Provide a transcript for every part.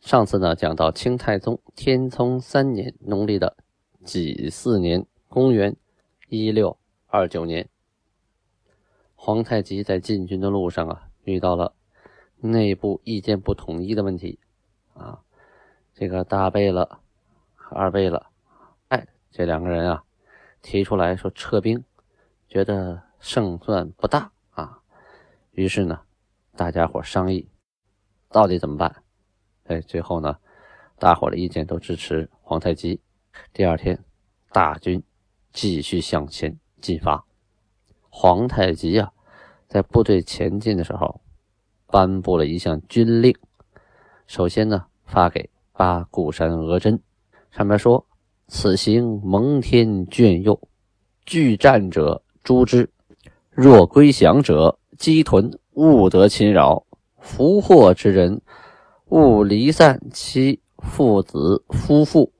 上次呢，讲到清太宗天聪三年农历的己巳年，公元一六二九年，皇太极在进军的路上啊，遇到了内部意见不统一的问题啊。这个大贝勒和、二贝勒，哎，这两个人啊，提出来说撤兵，觉得胜算不大啊。于是呢，大家伙商议，到底怎么办？哎，最后呢，大伙的意见都支持皇太极。第二天，大军继续向前进发。皇太极啊，在部队前进的时候，颁布了一项军令。首先呢，发给。八固山额真，上面说：“此行蒙天眷佑，拒战者诛之；若归降者，鸡豚，勿得侵扰。俘获之人，勿离散妻父子夫妇，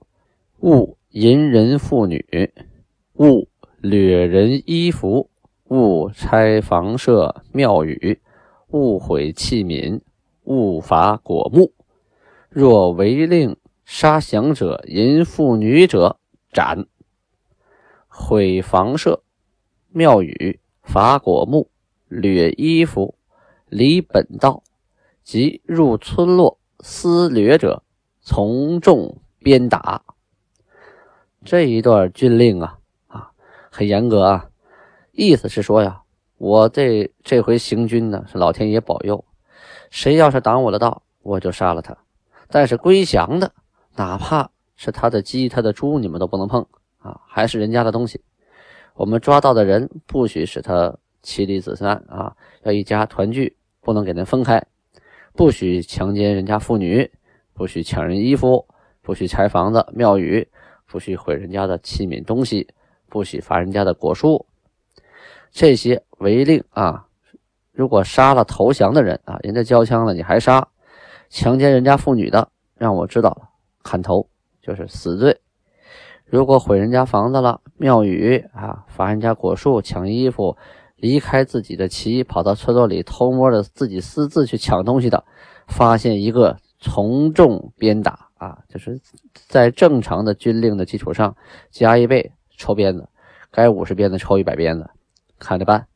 勿淫人妇女，勿掠人衣服，勿拆房舍庙宇，勿毁器皿，勿伐果木。”若违令杀降者、淫妇女者，斩；毁房舍、庙宇、伐果木、掠衣服、离本道即入村落私掠者，从重鞭打。这一段军令啊，啊，很严格啊。意思是说呀，我这这回行军呢，是老天爷保佑，谁要是挡我的道，我就杀了他。但是归降的，哪怕是他的鸡、他的猪，你们都不能碰啊，还是人家的东西。我们抓到的人，不许使他妻离子散啊，要一家团聚，不能给人分开。不许强奸人家妇女，不许抢人衣服，不许拆房子、庙宇，不许毁人家的器皿东西，不许伐人家的果树。这些违令啊，如果杀了投降的人啊，人家交枪了，你还杀。强奸人家妇女的，让我知道了，砍头就是死罪。如果毁人家房子了、庙宇啊，伐人家果树、抢衣服、离开自己的旗，跑到村落里偷摸的自己私自去抢东西的，发现一个从重鞭打啊，就是在正常的军令的基础上加一倍抽鞭子，该五十鞭子抽一百鞭子，看着办。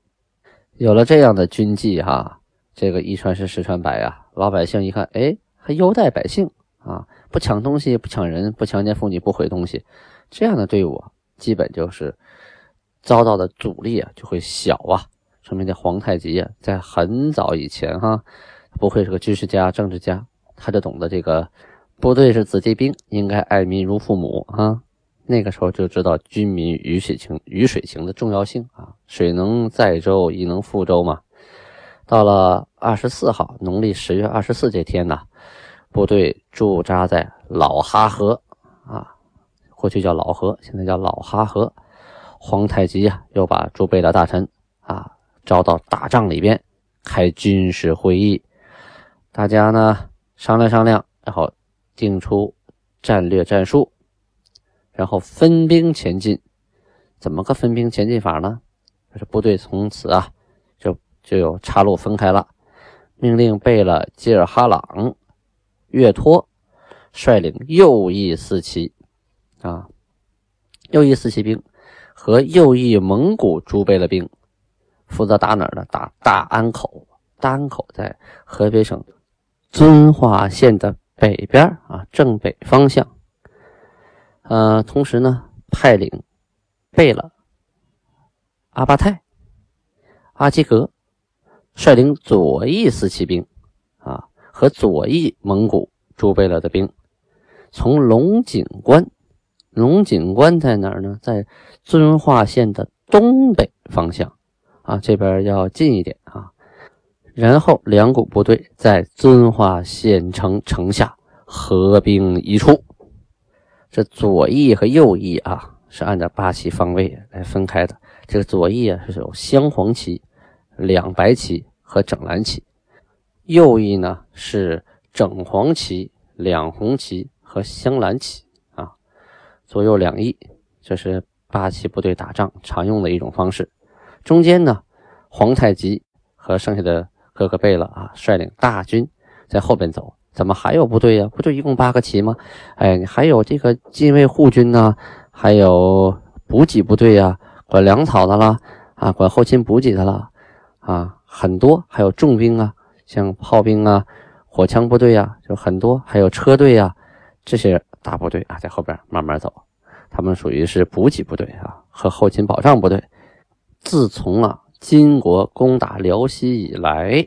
有了这样的军纪哈，这个一传十，十传百呀。老百姓一看，哎，还优待百姓啊，不抢东西，不抢人，不强奸妇女，不毁东西，这样的队伍基本就是遭到的阻力啊就会小啊。说明这皇太极啊，在很早以前哈，不愧是个军事家、政治家，他就懂得这个部队是子弟兵，应该爱民如父母啊。那个时候就知道军民鱼水情、鱼水情的重要性啊，水能载舟，亦能覆舟嘛。到了二十四号，农历十月二十四这天呢，部队驻扎在老哈河啊，过去叫老河，现在叫老哈河。皇太极啊，又把诸贝勒大臣啊招到大帐里边开军事会议，大家呢商量商量，然后定出战略战术，然后分兵前进。怎么个分兵前进法呢？就是部队从此啊。就就有岔路分开了，命令贝勒吉尔哈朗、岳托率领右翼四旗啊，右翼四旗兵和右翼蒙古诸贝勒兵负责打哪儿呢？打大安口。大安口在河北省遵化县的北边啊，正北方向。呃，同时呢，派领贝勒阿巴泰、阿基格。率领左翼四骑兵，啊，和左翼蒙古诸贝勒的兵，从龙井关，龙井关在哪儿呢？在遵化县的东北方向，啊，这边要近一点啊。然后两股部队在遵化县城城下合兵一处。这左翼和右翼啊，是按照八旗方位来分开的。这个左翼啊是有镶黄旗、两白旗和整蓝旗，右翼呢是整黄旗、两红旗和镶蓝旗，左右两翼，这是八旗部队打仗常用的一种方式。中间呢，皇太极和剩下的各个贝勒啊，率领大军在后边走。怎么还有部队呀？不就一共八个旗吗？哎，你还有这个禁卫护军呢，还有补给部队呀，管粮草的啦，啊，管后勤补给的啦，啊，很多，还有重兵啊，像炮兵啊、火枪部队啊，就很多，还有车队啊，这些大部队啊，在后边慢慢走，他们属于是补给部队啊和后勤保障部队。自从啊，金国攻打辽西以来。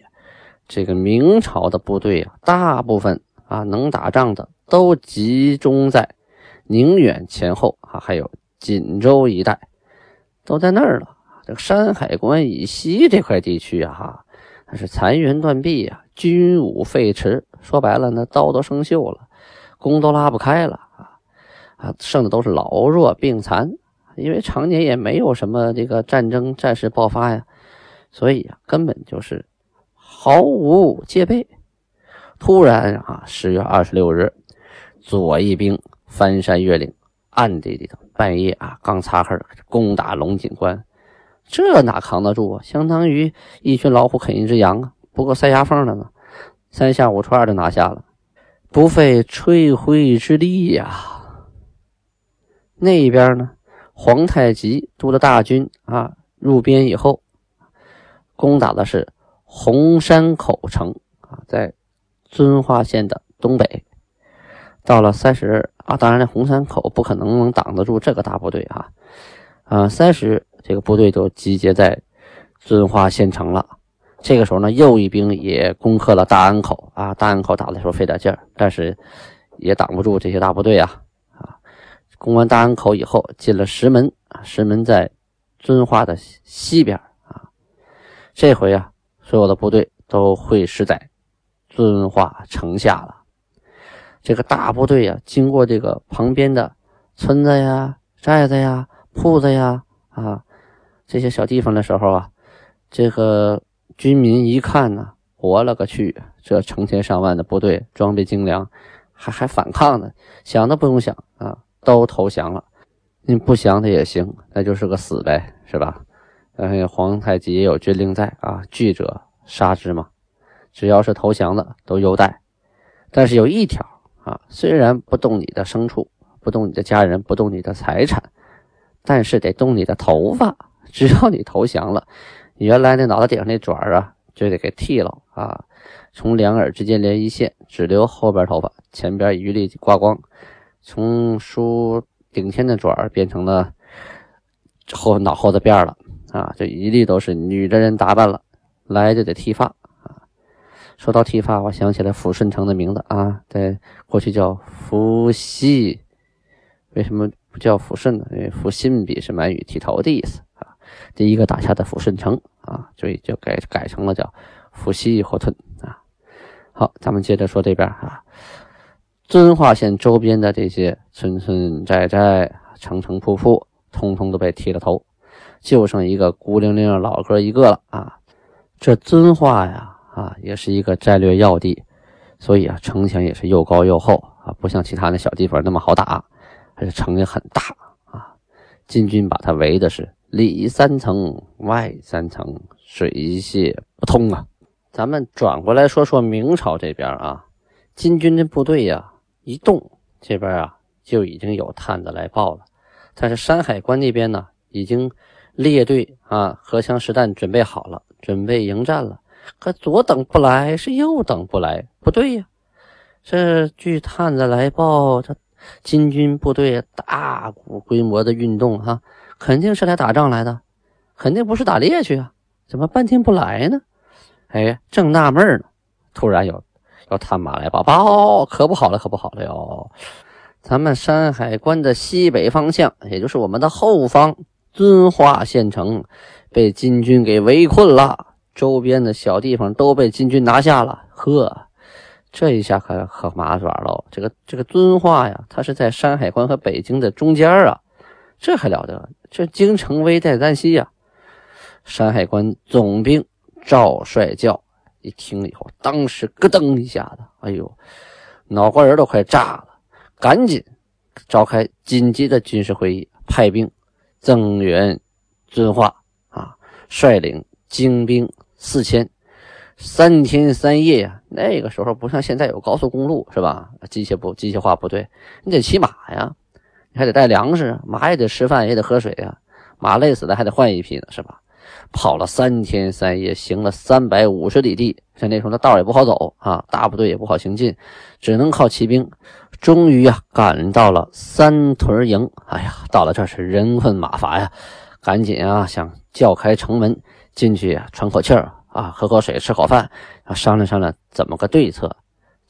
这个明朝的部队啊，大部分啊能打仗的都集中在宁远前后啊，还有锦州一带，都在那儿了。这个山海关以西这块地区啊，哈，那是残垣断壁啊，军武废弛，说白了，那刀都生锈了，弓都拉不开了啊啊，剩的都是老弱病残，因为常年也没有什么这个战争战事爆发呀，所以啊，根本就是。毫无戒备。突然啊，十月二十六日，左翼兵翻山越岭，暗地里头半夜啊，刚擦黑攻打龙井关，这哪扛得住啊？相当于一群老虎啃一只羊啊，不够塞牙缝的呢。三下五除二就拿下了，不费吹灰之力呀。那边呢，皇太极督的大军啊，入边以后，攻打的是。红山口城啊，在遵化县的东北。到了三十啊，当然了红山口不可能能挡得住这个大部队啊。啊，三十这个部队都集结在遵化县城了。这个时候呢，右翼兵也攻克了大安口啊。大安口打的时候费点劲儿，但是也挡不住这些大部队啊。啊，攻完大安口以后，进了石门啊。石门在遵化的西边啊。这回啊。所有的部队都会师在遵化城下了。这个大部队呀，经过这个旁边的村子呀、寨子呀、铺子呀啊这些小地方的时候啊，这个军民一看呢，我勒个去，这成千上万的部队，装备精良，还还反抗呢？想都不用想啊，都投降了。你不降他也行，那就是个死呗，是吧？哎，皇太极也有军令在啊，惧者杀之嘛。只要是投降的都优待，但是有一条啊，虽然不动你的牲畜，不动你的家人，不动你的财产，但是得动你的头发。只要你投降了，原来那脑袋顶上那卷啊，就得给剃了啊，从两耳之间连一线，只留后边头发，前边一律刮光，从梳顶天的卷变成了后脑后的辫了。啊，这一律都是女的人打扮了，来就得剃发啊。说到剃发，我想起了抚顺城的名字啊，在过去叫抚西，为什么不叫抚顺呢？因为抚信比是满语剃头的意思啊。第一个打下的抚顺城啊，所以就改改成了叫抚西火吞啊。好，咱们接着说这边啊，遵化县周边的这些村村寨寨、城城铺铺，通通都被剃了头。就剩一个孤零零的老哥一个了啊！这遵化呀，啊，也是一个战略要地，所以啊，城墙也是又高又厚啊，不像其他的小地方那么好打，而且城也很大啊。金军把它围的是里三层外三层，水泄不通啊。咱们转过来说说明朝这边啊，金军的部队呀，一动这边啊就已经有探子来报了，但是山海关那边呢，已经。列队啊，荷枪实弹准备好了，准备迎战了。可左等不来，是右等不来，不对呀。这据探子来报，这金军部队大规模的运动，哈，肯定是来打仗来的，肯定不是打猎去啊。怎么半天不来呢？哎，正纳闷呢，突然有有探马来报，报可不好了，可不好了哟。咱们山海关的西北方向，也就是我们的后方。遵化县城被金军给围困了，周边的小地方都被金军拿下了。呵，这一下可可麻烦了。这个这个遵化呀，它是在山海关和北京的中间啊，这还了得？这京城危在旦夕呀！山海关总兵赵帅教一听以后，当时咯噔一下子，哎呦，脑瓜仁都快炸了，赶紧召开紧急的军事会议，派兵增援遵化啊，率领精兵四千。三天三夜呀，那个时候不像现在有高速公路是吧？机械部机械化部队，你得骑马呀，还得带粮食，马也得吃饭，也得喝水呀。马累死了还得换一匹呢，是吧？跑了三天三夜，行了三百五十里地，像那时候那道也不好走啊，大部队也不好行进，只能靠骑兵。终于呀，赶到了三屯营。哎呀，到了这是人困马乏呀，赶紧啊，想叫开城门进去啊喘口气儿。啊，喝口水，吃口饭，商量商量怎么个对策。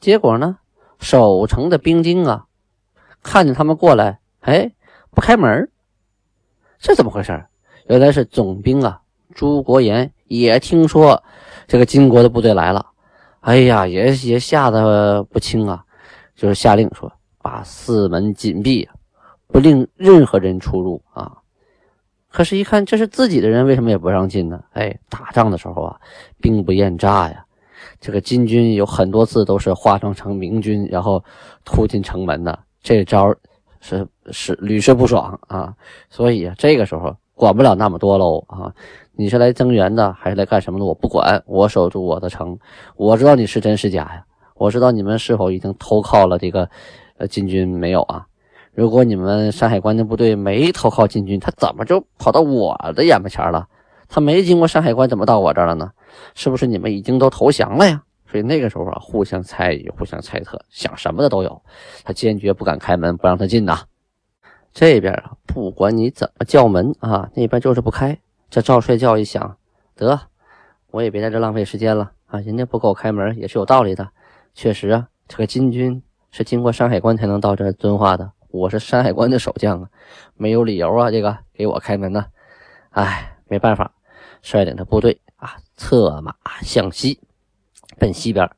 结果呢，守城的兵丁啊，看见他们过来，哎，不开门这怎么回事？原来是总兵啊，朱国炎也听说这个金国的部队来了，哎呀，也也吓得不轻啊，就是下令说，把四门紧闭，不令任何人出入啊。可是，一看这是自己的人，为什么也不让进呢？哎，打仗的时候啊，兵不厌诈呀。这个金军有很多次都是化妆成明军，然后突进城门的，这招是是屡试不爽啊。所以，这个时候管不了那么多喽啊。你是来增援的，还是来干什么的？我不管，我守住我的城。我知道你是真是假呀，我知道你们是否已经投靠了这个呃金军没有啊？如果你们山海关的部队没投靠金军，他怎么就跑到我的眼巴前了？他没经过山海关，怎么到我这儿了呢？是不是你们已经都投降了呀？所以那个时候啊，互相猜疑、互相猜测，想什么的都有。他坚决不敢开门，不让他进呐。这边啊，不管你怎么叫门啊，那边就是不开。这赵帅叫一想，得，我也别在这浪费时间了啊。人家不给我开门也是有道理的。确实啊，这个金军是经过山海关才能到这遵化的。我是山海关的守将啊，没有理由啊，这个给我开门呢。哎，没办法，率领着部队啊，策马向西，奔西边。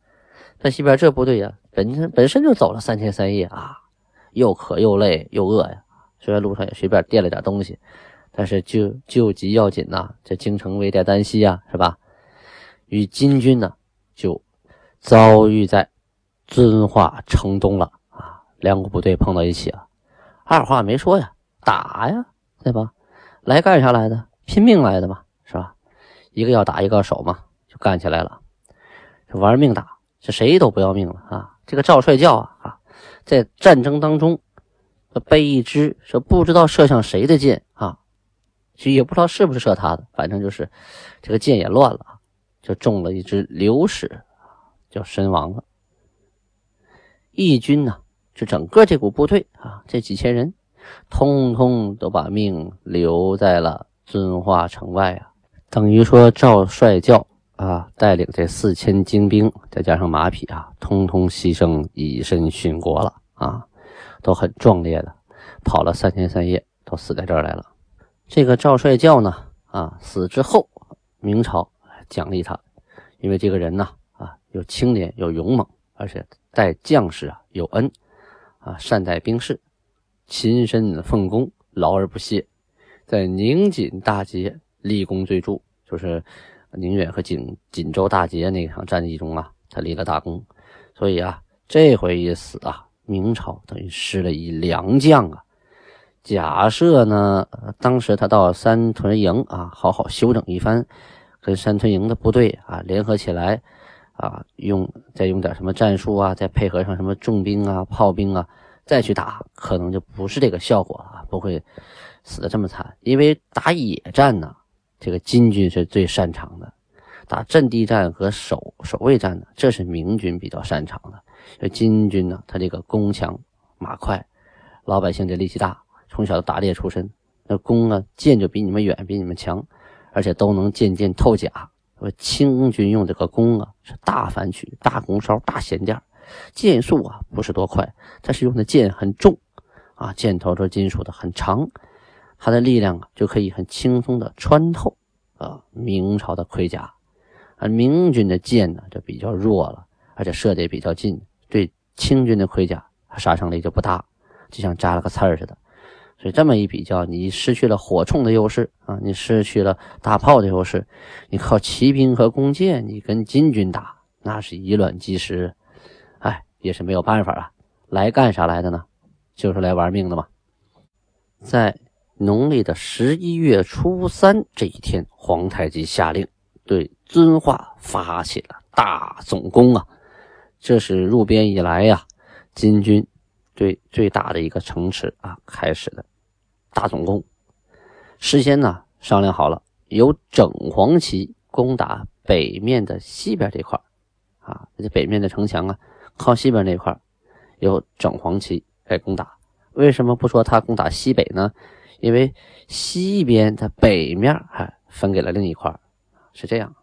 奔西边这部队呀，本身本身就走了三天三夜啊，又渴又累又饿呀。虽然路上也随便垫了点东西，但是救救急要紧呐，这京城危在旦夕啊，是吧？与金军呢，就遭遇在遵化城东了啊，两股部队碰到一起了。二话没说呀，打呀，对吧？来干啥来的？拼命来的嘛，是吧？一个要打，一个守嘛，就干起来了，玩命打，这谁都不要命了啊！这个赵帅教啊啊，在战争当中背一支说不知道射向谁的箭啊，其实也不知道是不是射他的，反正就是这个箭也乱了，就中了一支流矢，就身亡了。义军呢？就整个这股部队啊，这几千人，通通都把命留在了遵化城外啊。等于说赵帅教啊，带领这四千精兵，再加上马匹啊，通通牺牲，以身殉国了啊，都很壮烈的，跑了三天三夜，都死在这儿来了。这个赵帅教呢，啊，死之后，明朝奖励他，因为这个人呢，啊，又清廉又勇猛，而且待将士啊有恩。啊，善待兵士，亲身奉公，劳而不懈，在宁锦大捷立功最著，就是宁远和锦锦州大捷那场战役中啊，他立了大功。所以啊，这回一死啊，明朝等于失了一良将啊。假设呢，当时他到三屯营啊，好好休整一番，跟三屯营的部队啊联合起来。啊，用再用点什么战术啊，再配合上什么重兵啊、炮兵啊，再去打，可能就不是这个效果了，不会死的这么惨。因为打野战呢，这个金军是最擅长的；打阵地战和守守卫战呢，这是明军比较擅长的。这金军呢，他这个弓强马快，老百姓这力气大，从小打猎出身，那弓啊箭就比你们远，比你们强，而且都能渐渐透甲。说清军用这个弓啊，是大反曲、大弓梢、大弦垫，箭速啊不是多快，但是用的箭很重啊，箭头是金属的，很长，它的力量啊就可以很轻松的穿透啊明朝的盔甲。而明军的箭呢就比较弱了，而且射的也比较近，对清军的盔甲杀伤力就不大，就像扎了个刺儿似的。所以这么一比较，你失去了火铳的优势啊，你失去了大炮的优势，你靠骑兵和弓箭，你跟金军打，那是以卵击石，哎，也是没有办法啊。来干啥来的呢？就是来玩命的嘛。在农历的十一月初三这一天，皇太极下令对遵化发起了大总攻啊！这是入边以来呀，金军对最大的一个城池啊开始的大总攻。事先呢商量好了，由整黄旗攻打北面的西边这块啊，这北面的城墙啊，靠西边那块由整黄旗来攻打。为什么不说他攻打西北呢？因为西边的北面还分给了另一块，是这样。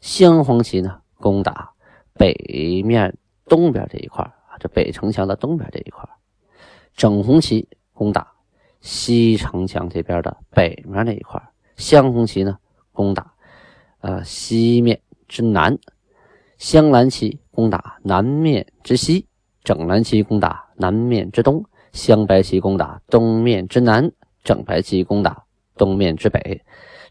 镶黄旗呢攻打北面东边这一块啊，这北城墙的东边这一块。整红旗攻打西城墙这边的北面那一块。镶红旗呢攻打呃西面之南。镶蓝旗攻打南面之西。整蓝旗攻打南面之东。镶白旗攻打东面之南，整白旗攻打东面之北，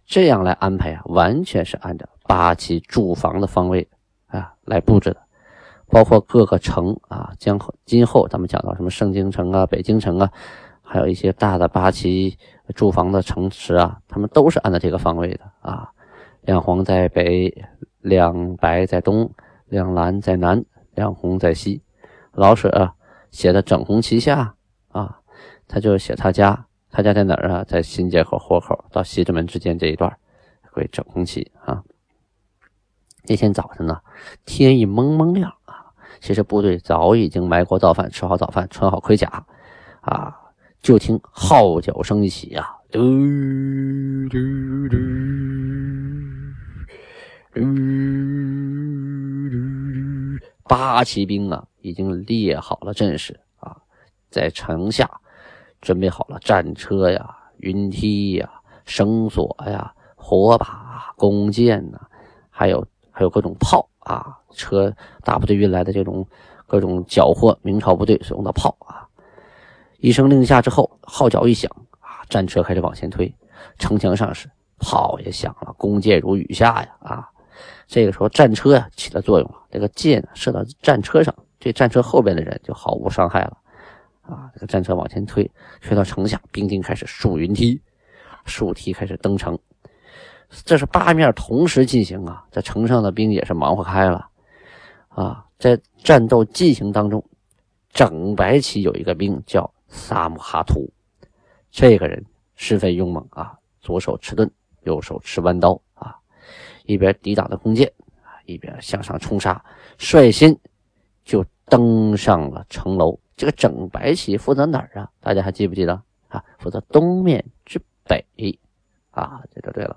这样来安排啊，完全是按照八旗驻防的方位啊来布置的，包括各个城啊，将今后咱们讲到什么盛京城啊、北京城啊，还有一些大的八旗驻防的城池啊，他们都是按照这个方位的啊，两黄在北，两白在东，两蓝在南，两红在西。老舍啊写的整红旗下。啊，他就写他家，他家在哪儿啊？在新街口豁口到西直门之间这一段，会整红旗啊。那天早上呢，天一蒙蒙亮啊，其实部队早已经埋锅造饭，吃好早饭，穿好盔甲啊，就听号角声一起啊，嘟嘟嘟，嘟嘟嘟，八旗兵啊，已经列好了阵势啊。在城下准备好了战车呀、云梯呀、绳索呀、火把、弓箭呐，还有还有各种炮啊，车大部队运来的这种各种缴获明朝部队使用的炮啊。一声令下之后，号角一响啊，战车开始往前推，城墙上是炮也响了，弓箭如雨下呀啊。这个时候战车呀起了作用了，这个箭射到战车上，这战车后边的人就毫无伤害了。啊，这个战车往前推，推到城下，兵丁开始竖云梯，竖梯开始登城。这是八面同时进行啊，在城上的兵也是忙活开了。啊，在战斗进行当中，整白旗有一个兵叫萨姆哈图，这个人十分勇猛啊，左手持盾，右手持弯刀啊，一边抵挡着弓箭啊，一边向上冲杀，率先就登上了城楼。这个整白旗负责哪儿啊？大家还记不记得啊？负责东面之北啊，这就对了。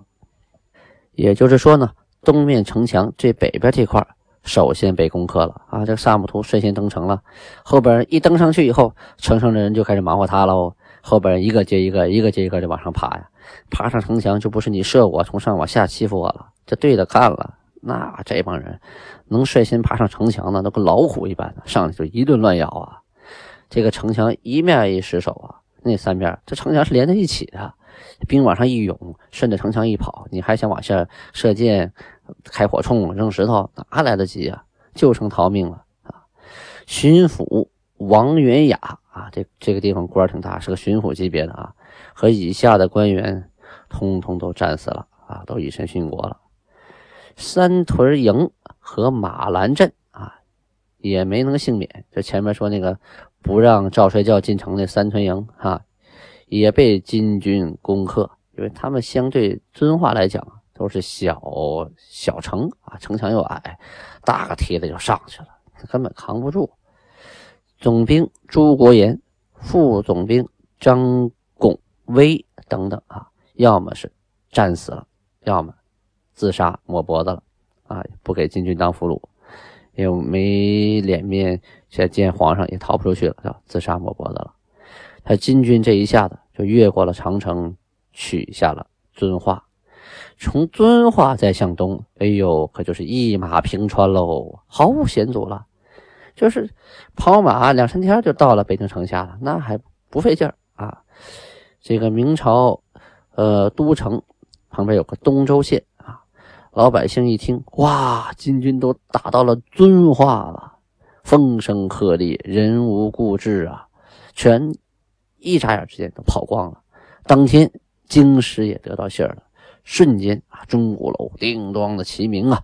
也就是说呢，东面城墙最北边这块首先被攻克了啊。这个萨姆图率先登城了，后边一登上去以后，城上的人就开始忙活他喽。后边一个接一个，一个接一个就往上爬呀。爬上城墙就不是你射我，从上往下欺负我了，这对着干了。那这帮人能率先爬上城墙的，都跟老虎一般，上去就一顿乱咬啊。这个城墙一面一失守啊，那三面这城墙是连在一起的，兵往上一涌，顺着城墙一跑，你还想往下射箭、开火铳、扔石头，哪来得及啊？就剩逃命了啊！巡抚王元雅啊，这这个地方官挺大，是个巡抚级别的啊，和以下的官员通通都战死了啊，都以身殉国了。三屯营和马兰镇啊，也没能幸免。就前面说那个。不让赵帅教进城的三屯营哈，也被金军攻克，因为他们相对遵化来讲都是小小城啊，城墙又矮，大个梯子就上去了，根本扛不住。总兵朱国炎、副总兵张拱威等等啊，要么是战死了，要么自杀抹脖子了啊，不给金军当俘虏。也没脸面，现在见皇上也逃不出去了，要自杀抹脖子了。他金军这一下子就越过了长城，取下了遵化。从遵化再向东，哎呦，可就是一马平川喽，毫无险阻了。就是跑马两三天就到了北京城下了，那还不费劲儿啊。这个明朝，呃，都城旁边有个东周县，老百姓一听，哇，金军都打到了遵化了，风声鹤唳，人无故志啊，全一眨眼之间都跑光了。当天京师也得到信儿了，瞬间啊，钟鼓楼叮当的齐鸣啊，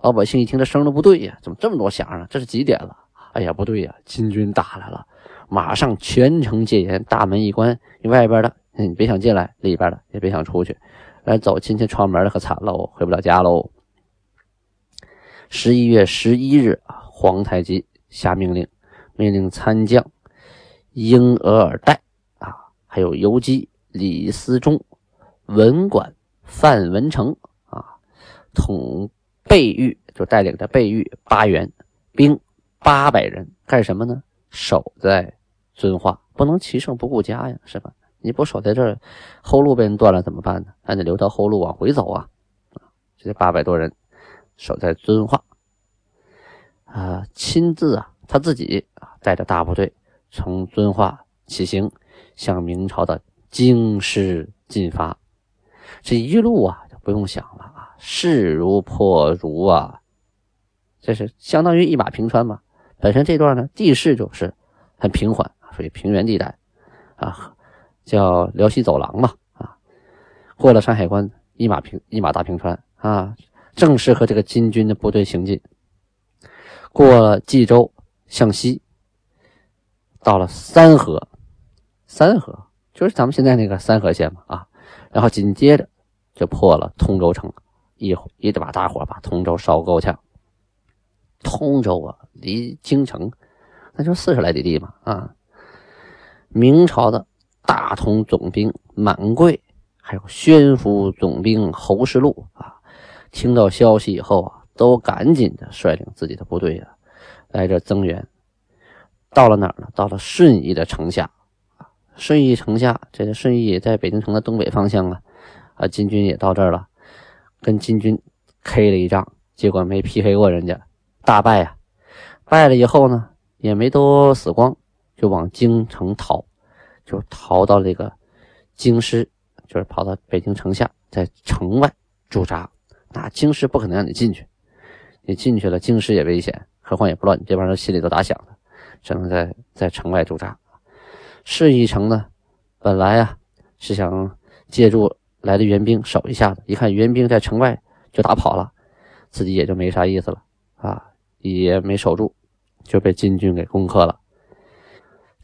老百姓一听这声都不对呀，怎么这么多响啊？这是几点了？哎呀，不对呀，金军打来了。马上全城戒严，大门一关，外边的，你别想进来；里边的也别想出去。来走亲戚串门的可惨喽，回不了家喽。十一月十一日，皇太极下命令，命令参将英额尔岱啊，还有游击李思忠、文管范文成啊，统备御，就带领着备御八员兵八百人，干什么呢？守在。遵化不能骑胜不顾家呀，是吧？你不守在这儿，后路被人断了怎么办呢？还得留条后路往回走啊！啊，这八百多人守在遵化，啊，亲自啊，他自己啊，带着大部队从遵化起行，向明朝的京师进发。这一路啊，就不用想了啊，势如破竹啊，这是相当于一马平川嘛。本身这段呢，地势就是很平缓。属于平原地带，啊，叫辽西走廊嘛，啊，过了山海关，一马平一马大平川啊，正适合这个金军的部队行进。过了冀州向西，到了三河，三河就是咱们现在那个三河县嘛，啊，然后紧接着就破了通州城，一一直把大火把通州烧够呛。通州啊，离京城那就四十来里地嘛，啊。明朝的大同总兵满贵，还有宣府总兵侯世禄啊，听到消息以后啊，都赶紧的率领自己的部队啊，来这增援。到了哪儿呢？到了顺义的城下。顺义城下，这个顺义在北京城的东北方向啊。啊，金军也到这儿了，跟金军 K 了一仗，结果没 PK 过人家，大败啊。败了以后呢，也没都死光。就往京城逃，就逃到这个京师，就是跑到北京城下，在城外驻扎。那京师不可能让你进去，你进去了，京师也危险，何况也不知道你这帮人心里都咋想的，只能在在城外驻扎。顺义城呢，本来啊是想借助来的援兵守一下子，一看援兵在城外就打跑了，自己也就没啥意思了啊，也没守住，就被金军给攻克了。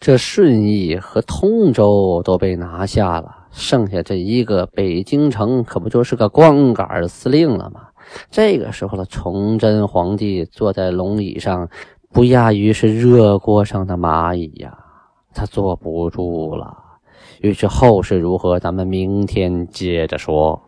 这顺义和通州都被拿下了，剩下这一个北京城，可不就是个光杆司令了吗？这个时候的崇祯皇帝坐在龙椅上，不亚于是热锅上的蚂蚁呀，他坐不住了。欲知后事如何，咱们明天接着说。